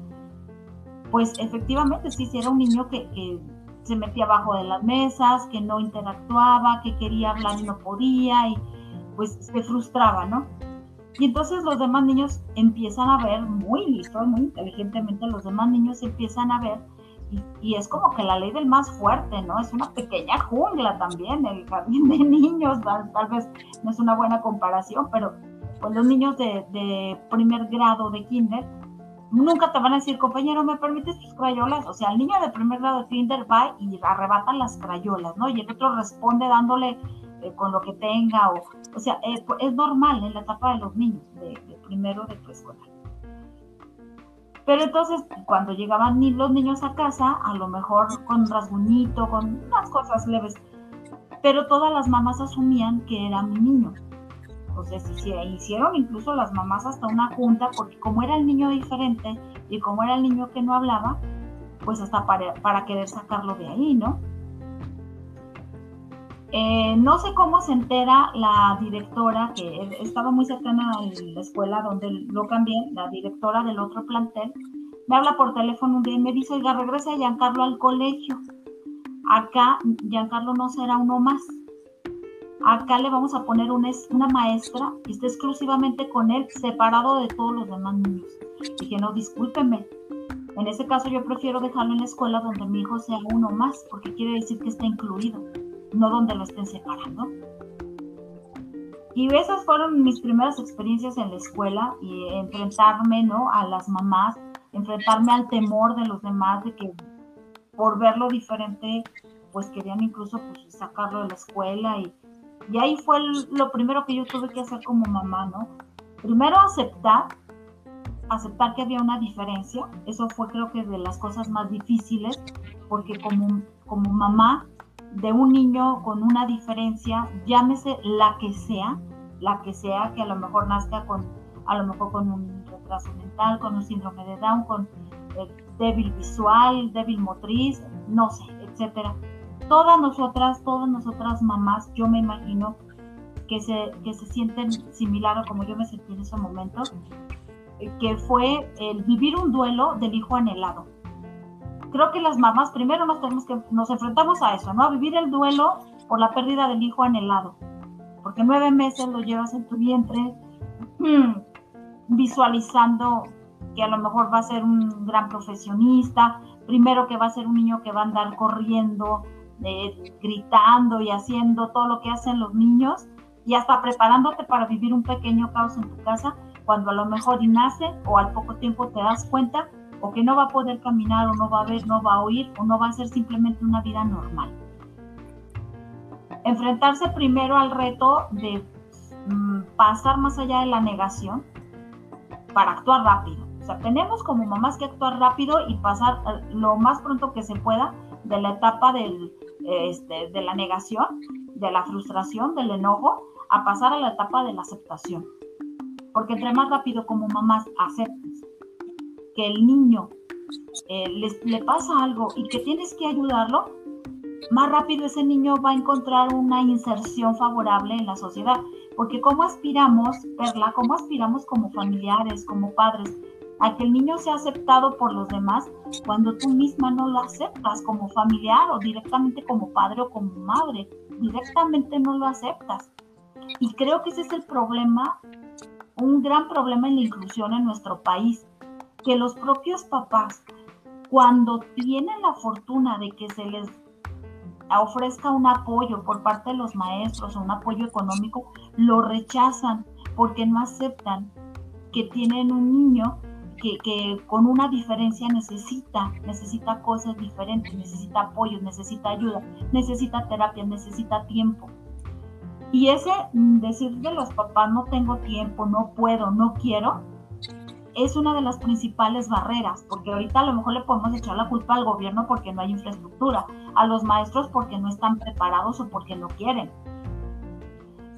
pues efectivamente sí, sí era un niño que, que se metía abajo de las mesas, que no interactuaba, que quería hablar y no podía, y pues se frustraba, ¿no? Y entonces los demás niños empiezan a ver, muy listos, muy inteligentemente, los demás niños empiezan a ver, y, es como que la ley del más fuerte, ¿no? Es una pequeña jungla también, el jardín de niños, tal, vez no es una buena comparación, pero pues los niños de, de primer grado de kinder, nunca te van a decir, compañero, ¿me permites tus crayolas? O sea, el niño de primer grado de kinder va y arrebata las crayolas, ¿no? Y el otro responde dándole eh, con lo que tenga, o, o sea, pues, es normal en la etapa de los niños, de, primero de preescolar. Pero entonces, cuando llegaban los niños a casa, a lo mejor con rasguñito, con unas cosas leves, pero todas las mamás asumían que era mi niño. Entonces hicieron incluso las mamás hasta una junta, porque como era el niño diferente y como era el niño que no hablaba, pues hasta para, para querer sacarlo de ahí, ¿no? Eh, no sé cómo se entera la directora, que estaba muy cercana a la escuela donde lo cambié, la directora del otro plantel, me habla por teléfono un día y me dice, oiga, regrese a Giancarlo al colegio. Acá Giancarlo no será uno más. Acá le vamos a poner una, maestra y está exclusivamente con él, separado de todos los demás niños. Dije, no, discúlpeme. En ese caso yo prefiero dejarlo en la escuela donde mi hijo sea uno más, porque quiere decir que está incluido no donde lo estén separando. Y esas fueron mis primeras experiencias en la escuela y enfrentarme ¿no? a las mamás, enfrentarme al temor de los demás de que por verlo diferente, pues querían incluso pues, sacarlo de la escuela. Y, y ahí fue lo primero que yo tuve que hacer como mamá, ¿no? Primero aceptar, aceptar que había una diferencia. Eso fue creo que de las cosas más difíciles, porque como, como mamá de un niño con una diferencia, llámese la que sea, la que sea, que a lo mejor nazca con, a lo mejor con un retraso mental, con un síndrome de Down, con eh, débil visual, débil motriz, no sé, etcétera. Todas nosotras, todas nosotras mamás, yo me imagino que se, que se sienten similar a como yo me sentí en ese momento, eh, que fue el vivir un duelo del hijo anhelado creo que las mamás primero nos tenemos que, nos enfrentamos a eso, ¿no? A vivir el duelo por la pérdida del hijo anhelado. Porque nueve meses lo llevas en tu vientre, visualizando que a lo mejor va a ser un gran profesionista, primero que va a ser un niño que va a andar corriendo, eh, gritando y haciendo todo lo que hacen los niños, y hasta preparándote para vivir un pequeño caos en tu casa, cuando a lo mejor nace o al poco tiempo te das cuenta o que no va a poder caminar o no va a ver, no va a oír o no va a ser simplemente una vida normal. Enfrentarse primero al reto de mm, pasar más allá de la negación para actuar rápido. O sea, tenemos como mamás que actuar rápido y pasar eh, lo más pronto que se pueda de la etapa este, de la negación, de la frustración, del enojo, a pasar a la etapa de la aceptación. Porque entre más rápido como mamás aceptes que el niño eh, le pasa algo y que tienes que ayudarlo, más rápido ese niño va a encontrar una inserción favorable en la sociedad. Porque ¿cómo aspiramos, Perla, cómo aspiramos como familiares, como padres, a que el niño sea aceptado por los demás cuando tú misma no lo aceptas como familiar o directamente como padre o como madre? Directamente no lo aceptas. Y creo que ese es el problema, un gran problema en la inclusión en nuestro país, que los propios papás, cuando tienen la fortuna de que se les ofrezca un apoyo por parte de los maestros o un apoyo económico, lo rechazan porque no aceptan que tienen un niño que, con una diferencia necesita, necesita cosas diferentes, necesita apoyo, necesita ayuda, necesita terapia, necesita tiempo. Y ese decir de los papás no tengo tiempo, no puedo, no quiero, es una de las principales barreras, porque ahorita a lo mejor le podemos echar la culpa al gobierno porque no hay infraestructura, a los maestros porque no están preparados o porque no quieren.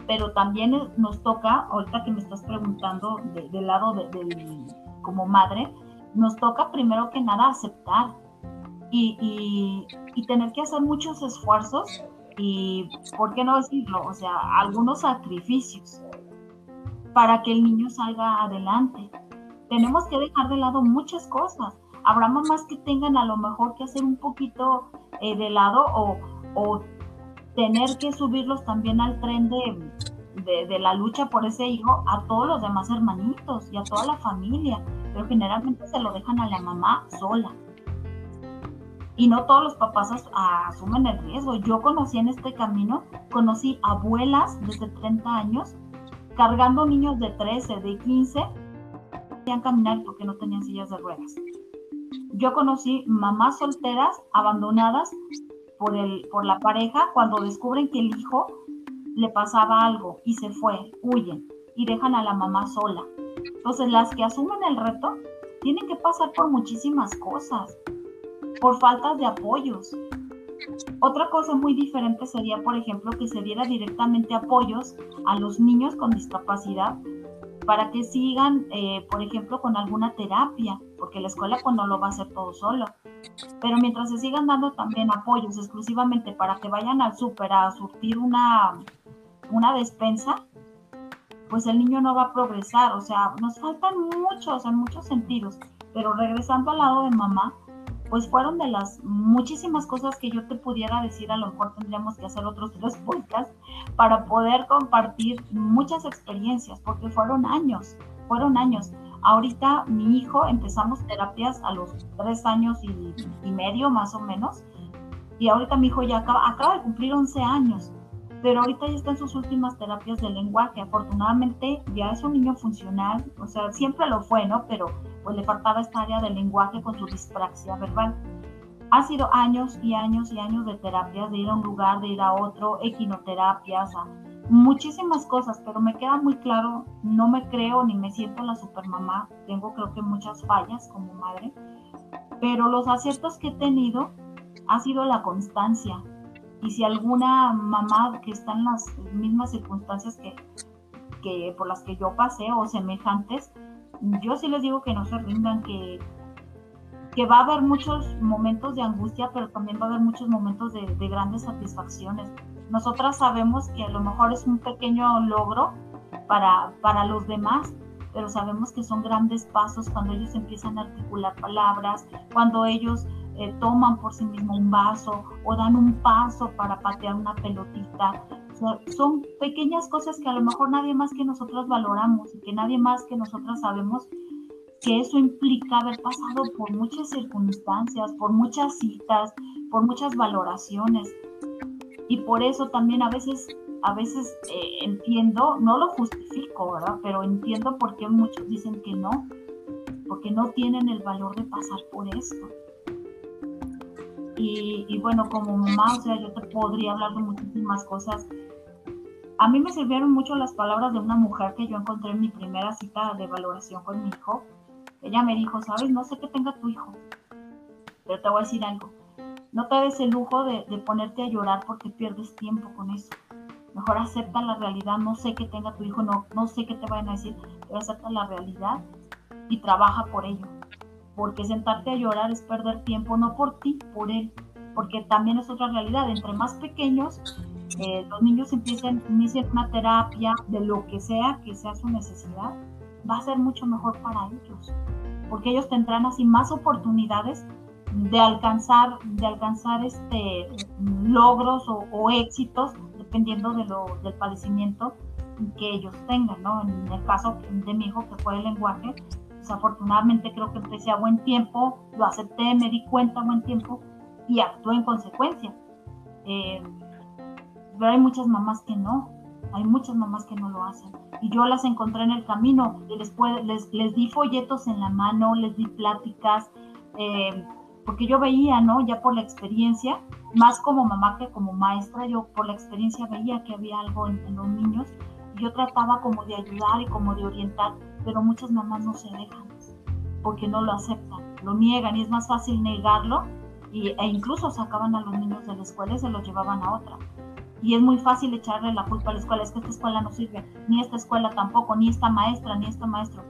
Pero también nos toca, ahorita que me estás preguntando del lado de, como madre, nos toca primero que nada aceptar y, y tener que hacer muchos esfuerzos y, ¿por qué no decirlo? O sea, algunos sacrificios para que el niño salga adelante. Tenemos que dejar de lado muchas cosas. Habrá mamás que tengan a lo mejor que hacer un poquito eh, de lado o, o, tener que subirlos también al tren de, de, la lucha por ese hijo a todos los demás hermanitos y a toda la familia, pero generalmente se lo dejan a la mamá sola y no todos los papás asumen el riesgo. Yo conocí en este camino, conocí abuelas desde 30 años cargando niños de 13, de 15, podían caminar porque no tenían sillas de ruedas. Yo conocí mamás solteras abandonadas por, el, por la pareja cuando descubren que el hijo le pasaba algo y se fue, huyen y dejan a la mamá sola. Entonces las que asumen el reto tienen que pasar por muchísimas cosas por falta de apoyos. Otra cosa muy diferente sería, por ejemplo, que se diera directamente apoyos a los niños con discapacidad para que sigan, eh, por ejemplo, con alguna terapia, porque la escuela pues no lo va a hacer todo solo. Pero mientras se sigan dando también apoyos exclusivamente para que vayan al súper a surtir una, una despensa, pues el niño no va a progresar. O sea, nos faltan muchos en muchos sentidos. Pero regresando al lado de mamá, pues fueron de las muchísimas cosas que yo te pudiera decir, a lo mejor tendríamos que hacer otros tres podcasts para poder compartir muchas experiencias, porque fueron años, fueron años. Ahorita mi hijo empezamos terapias a los tres años y, medio más o menos, y ahorita mi hijo ya acaba, acaba de cumplir 11 años, pero ahorita ya está en sus últimas terapias de lenguaje. Afortunadamente ya es un niño funcional, o sea, siempre lo fue, ¿no? Pero pues le faltaba esta área del lenguaje con su dispraxia verbal. Ha sido años y años y años de terapias, de ir a un lugar, de ir a otro, equinoterapias, muchísimas cosas, pero me queda muy claro, no me creo ni me siento la supermamá, tengo creo que muchas fallas como madre, pero los aciertos que he tenido ha sido la constancia. Y si alguna mamá que está en las mismas circunstancias que, que por las que yo pasé o semejantes, yo sí les digo que no se rindan, que, que va a haber muchos momentos de angustia, pero también va a haber muchos momentos de, de grandes satisfacciones. Nosotras sabemos que a lo mejor es un pequeño logro para, para los demás, pero sabemos que son grandes pasos cuando ellos empiezan a articular palabras, cuando ellos eh, toman por sí mismos un vaso o dan un paso para patear una pelotita, son pequeñas cosas que a lo mejor nadie más que nosotros valoramos y que nadie más que nosotros sabemos que eso implica haber pasado por muchas circunstancias, por muchas citas, por muchas valoraciones. Y por eso también a veces a veces eh, entiendo, no lo justifico, ¿verdad? Pero entiendo por qué muchos dicen que no, porque no tienen el valor de pasar por esto. Y, bueno, como mamá, o sea, yo te podría hablar de muchísimas cosas. A mí me sirvieron mucho las palabras de una mujer que yo encontré en mi primera cita de valoración con mi hijo. Ella me dijo, sabes, no sé qué tenga tu hijo, pero te voy a decir algo. No te des el lujo de, ponerte a llorar porque pierdes tiempo con eso mejor acepta la realidad, no sé qué tenga tu hijo, no, no sé qué te vayan a decir, pero acepta la realidad y trabaja por ello. Porque sentarte a llorar es perder tiempo, no por ti, por él, porque también es otra realidad. Entre más pequeños, eh, los niños empiecen, inician una terapia de lo que sea, que sea su necesidad, va a ser mucho mejor para ellos, porque ellos tendrán así más oportunidades de alcanzar, de alcanzar este, logros o, o éxitos dependiendo de lo, del padecimiento que ellos tengan, ¿no? En el caso de mi hijo, que fue el lenguaje, desafortunadamente creo que empecé a buen tiempo, lo acepté, me di cuenta a buen tiempo y actué en consecuencia. Eh, pero hay muchas mamás que no, hay muchas mamás que no lo hacen. Y yo las encontré en el camino y les, les, les di folletos en la mano, les di pláticas, eh, porque yo veía, ¿no? Ya por la experiencia, más como mamá que como maestra, yo por la experiencia veía que había algo en, los niños y yo trataba como de ayudar y como de orientar, pero muchas mamás no se dejan porque no lo aceptan, lo niegan y es más fácil negarlo y, e incluso sacaban a los niños de la escuela y se los llevaban a otra. Y es muy fácil echarle la culpa a la escuela, es que esta escuela no sirve, ni esta escuela tampoco, ni esta maestra, ni este maestro,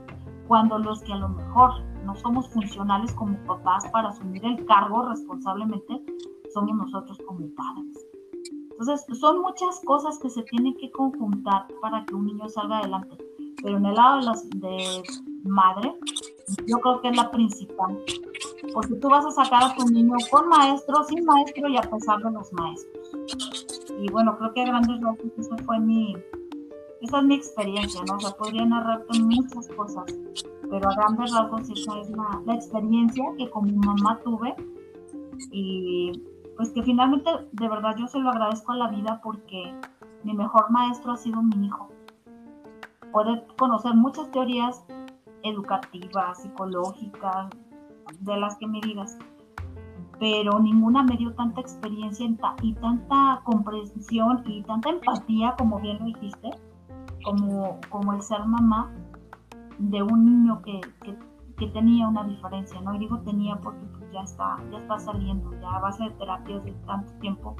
cuando los que a lo mejor no somos funcionales como papás para asumir el cargo responsablemente, somos nosotros como padres. Entonces, son muchas cosas que se tienen que conjuntar para que un niño salga adelante. Pero en el lado de, las, de madre, yo creo que es la principal. Porque tú vas a sacar a tu niño con maestro, sin maestro y a pesar de los maestros. Y bueno, creo que a grandes rasgos esa fue mi, esa es mi experiencia, ¿no? O sea, podría narrarte muchas cosas, pero a grandes rasgos esa es la, la experiencia que como mamá tuve y pues que finalmente de verdad yo se lo agradezco a la vida porque mi mejor maestro ha sido mi hijo. Puede conocer muchas teorías educativas, psicológicas, de las que me digas, pero ninguna me dio tanta experiencia y tanta comprensión y tanta empatía, como bien lo dijiste, como, como el ser mamá de un niño que, que, que tenía una diferencia, ¿no? Y digo tenía porque ya está, ya está saliendo, ya a base de terapias de tanto tiempo,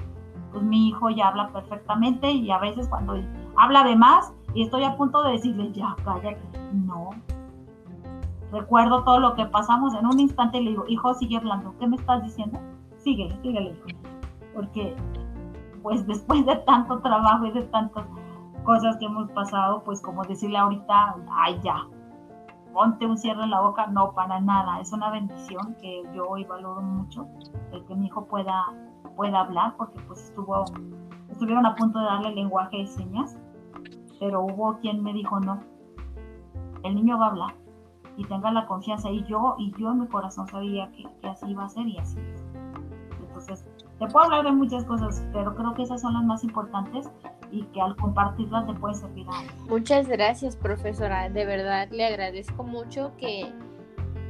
pues mi hijo ya habla perfectamente y a veces cuando habla de más y estoy a punto de decirle, ya, cállate, no. Recuerdo todo lo que pasamos en un instante y le digo, hijo, sigue hablando, ¿qué me estás diciendo? Síguele, síguele, hijo. Porque, pues después de tanto trabajo y de tantas cosas que hemos pasado, pues como decirle ahorita, ay, ya, ponte un cierre en la boca, no, para nada. Es una bendición que yo hoy valoro mucho, el que mi hijo pueda, pueda hablar, porque pues estuvo, estuvieron a punto de darle lenguaje de señas, pero hubo quien me dijo, no, el niño va a hablar y tenga la confianza. Y yo, y yo en mi corazón sabía que, que así iba a ser y así es. Entonces, te puedo hablar de muchas cosas, pero creo que esas son las más importantes y que al compartirlas te puede servir a Muchas gracias, profesora. De verdad le agradezco mucho que,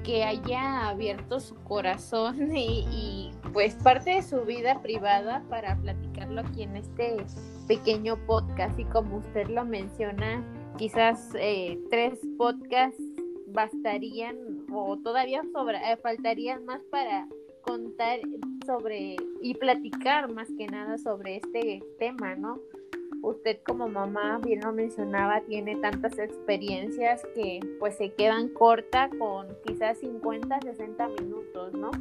que haya abierto su corazón y, pues parte de su vida privada para platicarlo aquí en este pequeño podcast. Y como usted lo menciona, quizás eh, tres podcasts bastarían o todavía sobra, eh, faltarían más para contar sobre y platicar más que nada sobre este tema, ¿no? usted como mamá, bien lo mencionaba, tiene tantas experiencias que pues se quedan corta con quizás 50, 60 minutos, ¿no?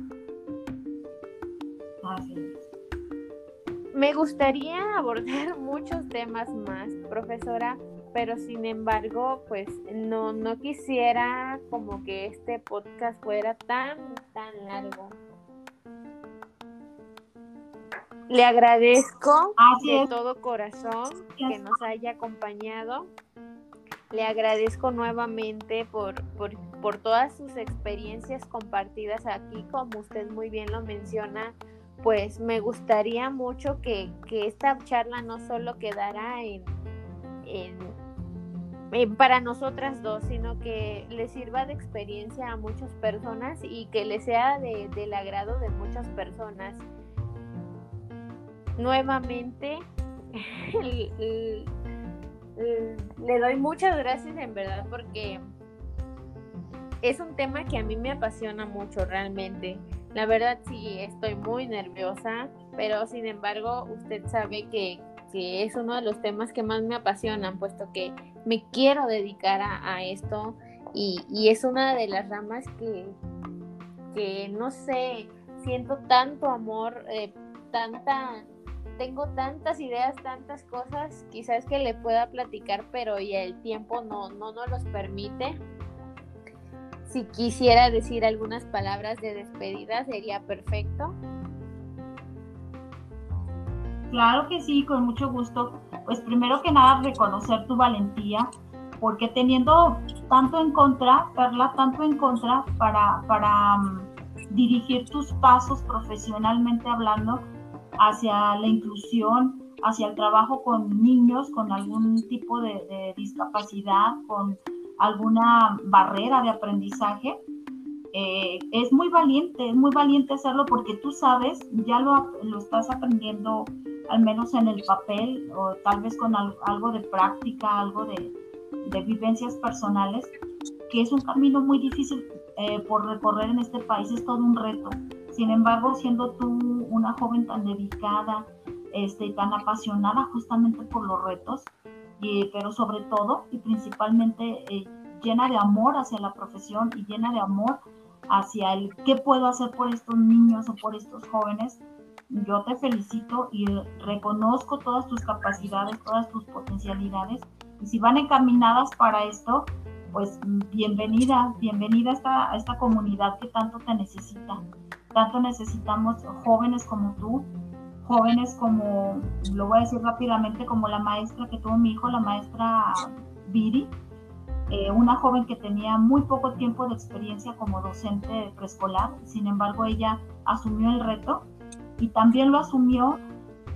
Me gustaría abordar muchos temas más, profesora, pero sin embargo, pues no, no quisiera como que este podcast fuera tan, tan largo. Le agradezco de todo corazón que nos haya acompañado. Le agradezco nuevamente por, por, todas sus experiencias compartidas aquí, como usted muy bien lo menciona, pues me gustaría mucho que, esta charla no solo quedara en, para nosotras dos, sino que le sirva de experiencia a muchas personas y que le sea del agrado de muchas personas. Nuevamente, le doy muchas gracias en verdad porque es un tema que a mí me apasiona mucho realmente. La verdad sí, estoy muy nerviosa, pero sin embargo usted sabe que, es uno de los temas que más me apasionan, puesto que me quiero dedicar a, esto y, es una de las ramas que, que no sé, siento tanto amor, eh, tanta, tengo tantas ideas, tantas cosas, quizás que le pueda platicar, pero ya el tiempo no, no nos los permite si quisiera decir algunas palabras de despedida, sería perfecto. Claro que sí, con mucho gusto. Pues primero que nada reconocer tu valentía, porque teniendo tanto en contra, Perla, tanto en contra para, para um, dirigir tus pasos profesionalmente hablando hacia la inclusión, hacia el trabajo con niños con algún tipo de discapacidad, con alguna barrera de aprendizaje, eh, es muy valiente, es muy valiente hacerlo porque tú sabes, ya lo, lo, estás aprendiendo al menos en el papel o tal vez con algo de práctica, algo de, de, vivencias personales, que es un camino muy difícil eh, por recorrer en este país, es todo un reto. Sin embargo, siendo tú una joven tan dedicada este, y tan apasionada justamente por los retos, pero sobre todo y principalmente eh, llena de amor hacia la profesión y llena de amor hacia el qué puedo hacer por estos niños o por estos jóvenes. Yo te felicito y reconozco todas tus capacidades, todas tus potencialidades. Y si van encaminadas para esto, pues bienvenida, bienvenida a esta, a esta comunidad que tanto te necesita. Tanto necesitamos jóvenes como tú, jóvenes como, lo voy a decir rápidamente, como la maestra que tuvo mi hijo, la maestra Viri, eh, una joven que tenía muy poco tiempo de experiencia como docente preescolar, sin embargo ella asumió el reto y también lo asumió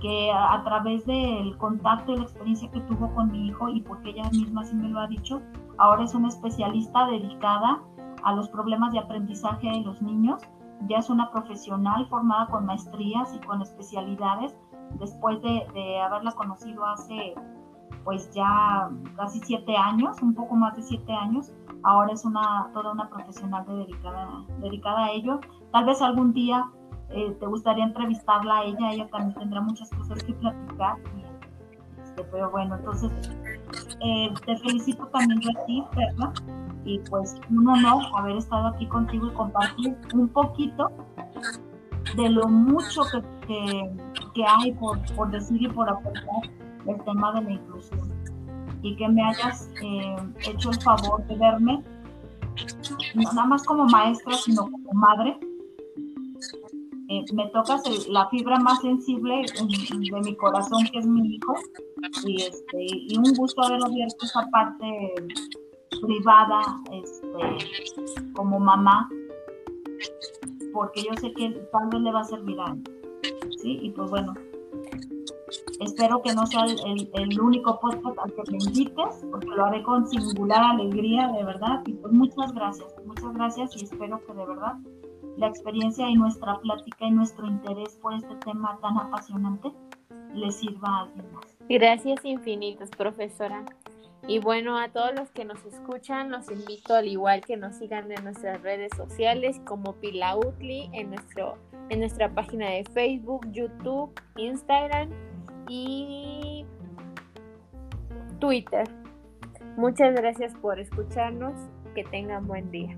que a, través del contacto y la experiencia que tuvo con mi hijo y porque ella misma sí me lo ha dicho, ahora es una especialista dedicada a los problemas de aprendizaje de los niños. Ya es una profesional formada con maestrías y con especialidades después de, haberla conocido hace pues ya casi siete años, un poco más de siete años. Ahora es una toda una profesional dedicada, dedicada a ello. Tal vez algún día eh, te gustaría entrevistarla a ella, ella también tendrá muchas cosas que platicar. Este, pero bueno, entonces eh, te felicito también a ti, ¿verdad? y pues un honor haber estado aquí contigo y compartir un poquito de lo mucho que, que, hay por, por, decir y por aportar el tema de la inclusión y que me hayas eh, hecho el favor de verme no nada más como maestra sino como madre eh, me tocas la fibra más sensible de mi corazón que es mi hijo y, este, y un gusto haber abierto esa parte privada este, como mamá, porque yo sé que tal vez le va a servir a él. ¿sí? Y pues bueno, espero que no sea el, el, único podcast al que me invites, porque lo haré con singular alegría, de verdad. Y pues muchas gracias, muchas gracias y espero que de verdad la experiencia y nuestra plática y nuestro interés por este tema tan apasionante le sirva a alguien más. Gracias infinitas, profesora. Y bueno, a todos los que nos escuchan, los invito al igual que nos sigan en nuestras redes sociales como Pilautli en, nuestro, en nuestra página de Facebook, YouTube, Instagram y Twitter. Muchas gracias por escucharnos. Que tengan buen día.